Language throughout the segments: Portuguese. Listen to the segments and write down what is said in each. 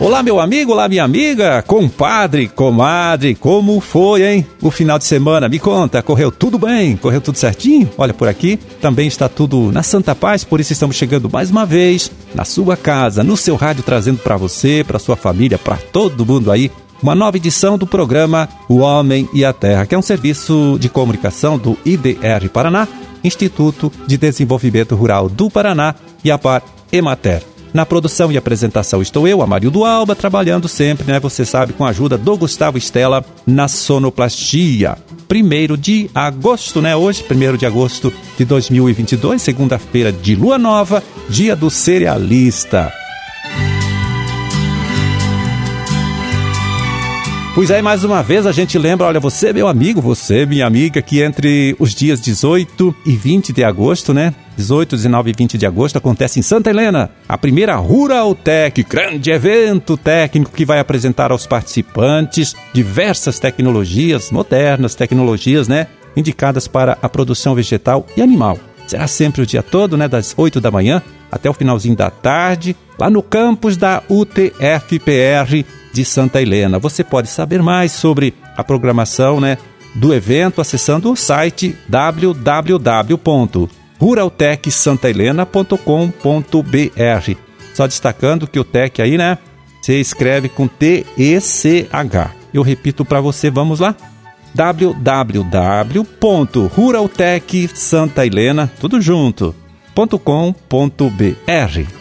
Olá, meu amigo, olá, minha amiga, compadre, comadre, como foi, hein? O final de semana, me conta, correu tudo bem? Correu tudo certinho? Olha, por aqui também está tudo na Santa Paz, por isso estamos chegando mais uma vez na sua casa, no seu rádio, trazendo para você, para sua família, para todo mundo aí, uma nova edição do programa O Homem e a Terra, que é um serviço de comunicação do IDR Paraná, Instituto de Desenvolvimento Rural do Paraná e a Par Emater. Na produção e apresentação estou eu, Amarildo Alba, trabalhando sempre, né? Você sabe, com a ajuda do Gustavo Estela na sonoplastia. Primeiro de agosto, né? Hoje, primeiro de agosto de 2022, segunda-feira de lua nova, dia do cerealista. Pois aí, mais uma vez, a gente lembra, olha, você, meu amigo, você, minha amiga, que entre os dias 18 e 20 de agosto, né? 18, 19 e 20 de agosto acontece em Santa Helena a primeira Rural Tech, grande evento técnico que vai apresentar aos participantes diversas tecnologias modernas, tecnologias, né, indicadas para a produção vegetal e animal. Será sempre o dia todo, né, das 8 da manhã até o finalzinho da tarde, lá no campus da UTFPR de Santa Helena. Você pode saber mais sobre a programação, né, do evento acessando o site www ruraltechsantahelena.com.br. Só destacando que o tech aí, né? Você escreve com T-E-C-H. Eu repito para você, vamos lá? www.ruraltechsantahelena, tudo junto, .com.br.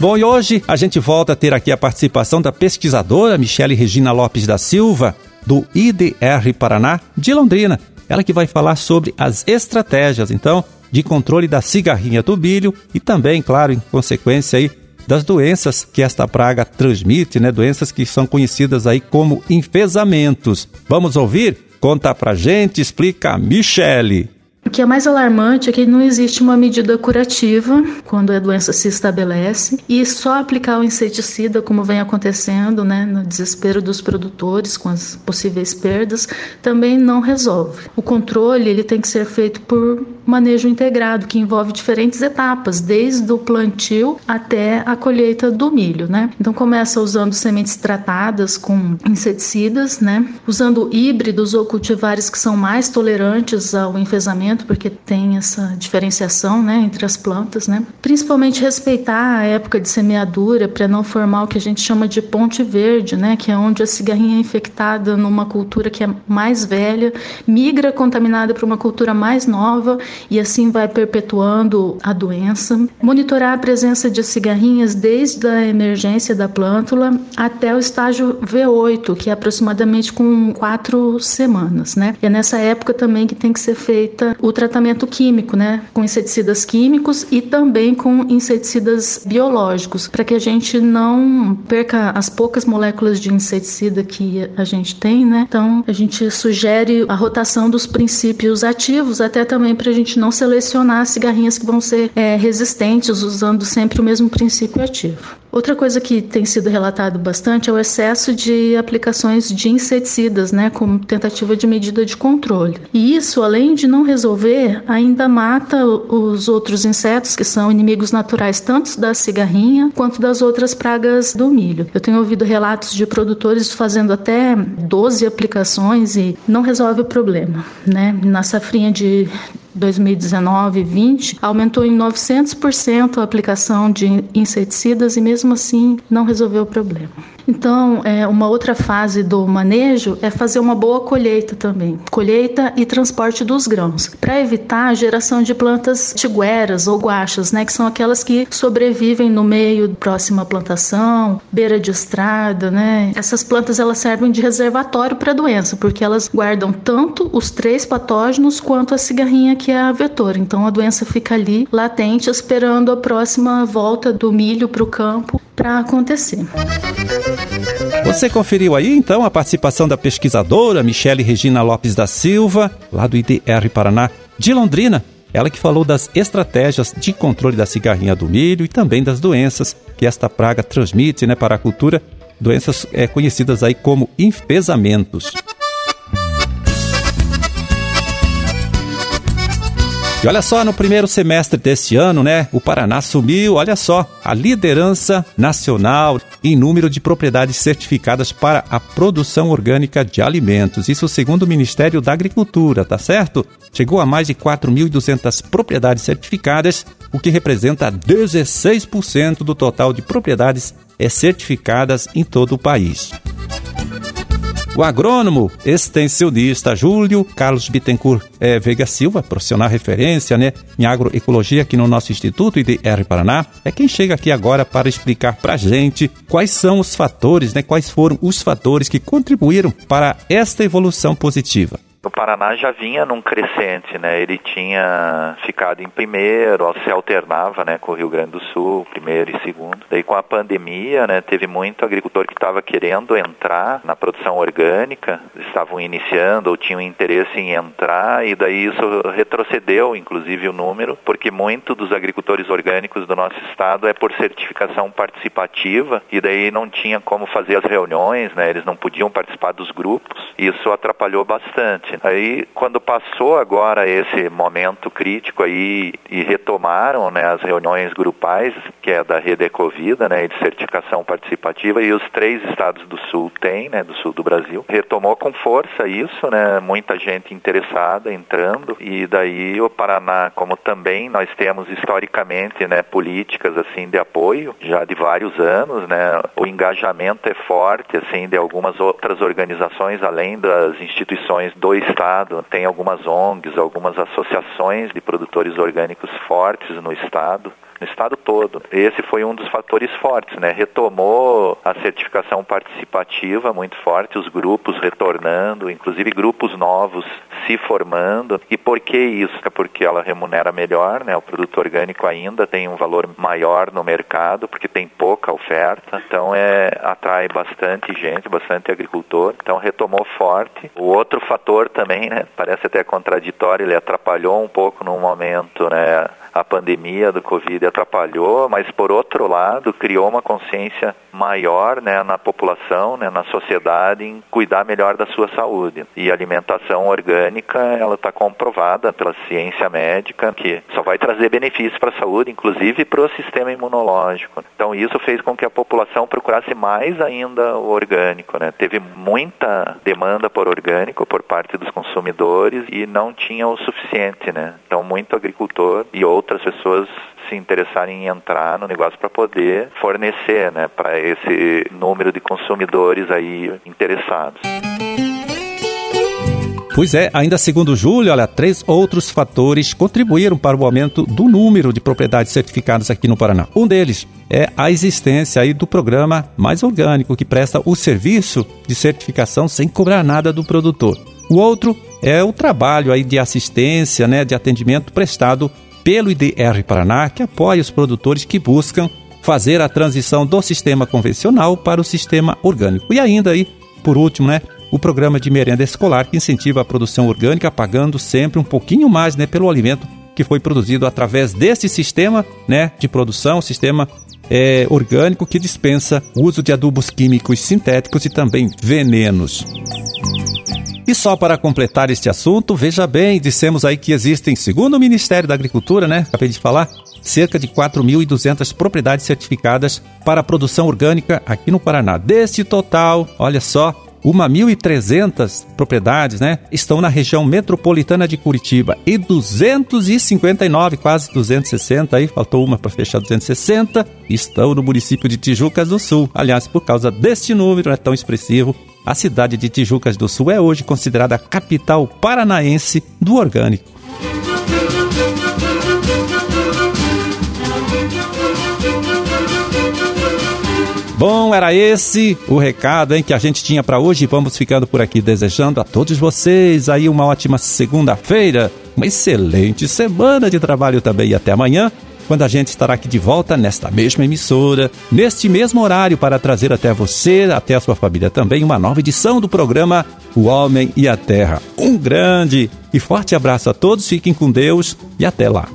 Bom, e hoje a gente volta a ter aqui a participação da pesquisadora Michele Regina Lopes da Silva, do IDR Paraná de Londrina. Ela que vai falar sobre as estratégias, então, de controle da cigarrinha do milho e também, claro, em consequência aí, das doenças que esta praga transmite, né? Doenças que são conhecidas aí como enfesamentos. Vamos ouvir? Conta pra gente, explica a Michele. O que é mais alarmante é que não existe uma medida curativa quando a doença se estabelece e só aplicar o inseticida, como vem acontecendo, né, no desespero dos produtores com as possíveis perdas, também não resolve. O controle ele tem que ser feito por manejo integrado, que envolve diferentes etapas, desde o plantio até a colheita do milho, né? Então começa usando sementes tratadas com inseticidas, né? Usando híbridos ou cultivares que são mais tolerantes ao enfesamento porque tem essa diferenciação né, entre as plantas. Né? Principalmente respeitar a época de semeadura para não formar o que a gente chama de ponte verde, né, que é onde a cigarrinha é infectada numa cultura que é mais velha, migra contaminada para uma cultura mais nova e assim vai perpetuando a doença. Monitorar a presença de cigarrinhas desde a emergência da plântula até o estágio V8, que é aproximadamente com quatro semanas. Né? E é nessa época também que tem que ser feita o tratamento químico, né, com inseticidas químicos e também com inseticidas biológicos, para que a gente não perca as poucas moléculas de inseticida que a gente tem, né? Então a gente sugere a rotação dos princípios ativos, até também para a gente não selecionar cigarrinhas que vão ser é, resistentes usando sempre o mesmo princípio ativo. Outra coisa que tem sido relatado bastante é o excesso de aplicações de inseticidas, né, como tentativa de medida de controle. E isso, além de não resolver, ainda mata os outros insetos que são inimigos naturais tanto da cigarrinha quanto das outras pragas do milho. Eu tenho ouvido relatos de produtores fazendo até 12 aplicações e não resolve o problema, né? Na safrinha de 2019 e 20 aumentou em 900% a aplicação de inseticidas e mesmo assim não resolveu o problema. Então, é, uma outra fase do manejo é fazer uma boa colheita também, colheita e transporte dos grãos, para evitar a geração de plantas tigueras ou guachas, né, que são aquelas que sobrevivem no meio próximo à plantação, beira de estrada, né. Essas plantas elas servem de reservatório para a doença, porque elas guardam tanto os três patógenos quanto a cigarrinha que é a vetor. Então a doença fica ali latente esperando a próxima volta do milho para o campo para acontecer. Você conferiu aí então a participação da pesquisadora Michele Regina Lopes da Silva, lá do IDR Paraná, de Londrina. Ela que falou das estratégias de controle da cigarrinha do milho e também das doenças que esta praga transmite né, para a cultura doenças é, conhecidas aí como enfesamentos. E olha só, no primeiro semestre deste ano, né, o Paraná assumiu, olha só, a liderança nacional em número de propriedades certificadas para a produção orgânica de alimentos. Isso segundo o Ministério da Agricultura, tá certo? Chegou a mais de 4.200 propriedades certificadas, o que representa 16% do total de propriedades certificadas em todo o país. O agrônomo extensionista Júlio Carlos Bittencourt é, Veiga Silva, profissional referência né, em agroecologia aqui no nosso Instituto IDR Paraná, é quem chega aqui agora para explicar para a gente quais são os fatores, né, quais foram os fatores que contribuíram para esta evolução positiva. O Paraná já vinha num crescente, né? Ele tinha ficado em primeiro, se alternava, né, com o Rio Grande do Sul, primeiro e segundo. Daí com a pandemia, né, teve muito agricultor que estava querendo entrar na produção orgânica, estavam iniciando ou tinham interesse em entrar e daí isso retrocedeu, inclusive o número, porque muito dos agricultores orgânicos do nosso estado é por certificação participativa e daí não tinha como fazer as reuniões, né? Eles não podiam participar dos grupos. E isso atrapalhou bastante. Aí, quando passou agora esse momento crítico aí e retomaram né, as reuniões grupais, que é da Rede Ecovida, né, de certificação participativa, e os três estados do Sul têm, né, do Sul do Brasil, retomou com força isso, né, muita gente interessada entrando, e daí o Paraná, como também nós temos historicamente, né, políticas assim de apoio, já de vários anos, né, o engajamento é forte, assim, de algumas outras organizações, além das instituições do Estado, tem algumas ONGs, algumas associações de produtores orgânicos fortes no Estado no estado todo. Esse foi um dos fatores fortes, né? Retomou a certificação participativa muito forte, os grupos retornando, inclusive grupos novos se formando. E por que isso? É porque ela remunera melhor, né? O produto orgânico ainda tem um valor maior no mercado, porque tem pouca oferta. Então é atrai bastante gente, bastante agricultor. Então retomou forte. O outro fator também, né? Parece até contraditório, ele atrapalhou um pouco no momento, né? a pandemia do Covid atrapalhou, mas por outro lado criou uma consciência maior né, na população, né, na sociedade em cuidar melhor da sua saúde. E alimentação orgânica ela está comprovada pela ciência médica que só vai trazer benefícios para a saúde, inclusive para o sistema imunológico. Então isso fez com que a população procurasse mais ainda o orgânico. Né? Teve muita demanda por orgânico por parte dos consumidores e não tinha o suficiente. Né? Então muito agricultor e outras pessoas se interessarem em entrar no negócio para poder fornecer, né, para esse número de consumidores aí interessados. Pois é, ainda segundo Júlio, olha, três outros fatores contribuíram para o aumento do número de propriedades certificadas aqui no Paraná. Um deles é a existência aí do programa Mais Orgânico, que presta o serviço de certificação sem cobrar nada do produtor. O outro é o trabalho aí de assistência, né, de atendimento prestado pelo IDR Paraná, que apoia os produtores que buscam fazer a transição do sistema convencional para o sistema orgânico. E ainda aí, por último, né, o programa de merenda escolar que incentiva a produção orgânica, pagando sempre um pouquinho mais, né, pelo alimento que foi produzido através desse sistema, né, de produção, sistema é, orgânico que dispensa o uso de adubos químicos sintéticos e também venenos. E só para completar este assunto, veja bem, dissemos aí que existem, segundo o Ministério da Agricultura, né? Acabei de falar, cerca de 4.200 propriedades certificadas para produção orgânica aqui no Paraná. Desse total, olha só, uma 1.300 propriedades, né, estão na região metropolitana de Curitiba e 259, quase 260, aí faltou uma para fechar 260, estão no município de Tijucas do Sul. Aliás, por causa deste número é tão expressivo, a cidade de Tijucas do Sul é hoje considerada a capital paranaense do orgânico. Bom, era esse o recado hein, que a gente tinha para hoje. Vamos ficando por aqui desejando a todos vocês aí uma ótima segunda-feira, uma excelente semana de trabalho também e até amanhã quando a gente estará aqui de volta nesta mesma emissora, neste mesmo horário, para trazer até você, até a sua família também, uma nova edição do programa O Homem e a Terra. Um grande e forte abraço a todos, fiquem com Deus e até lá.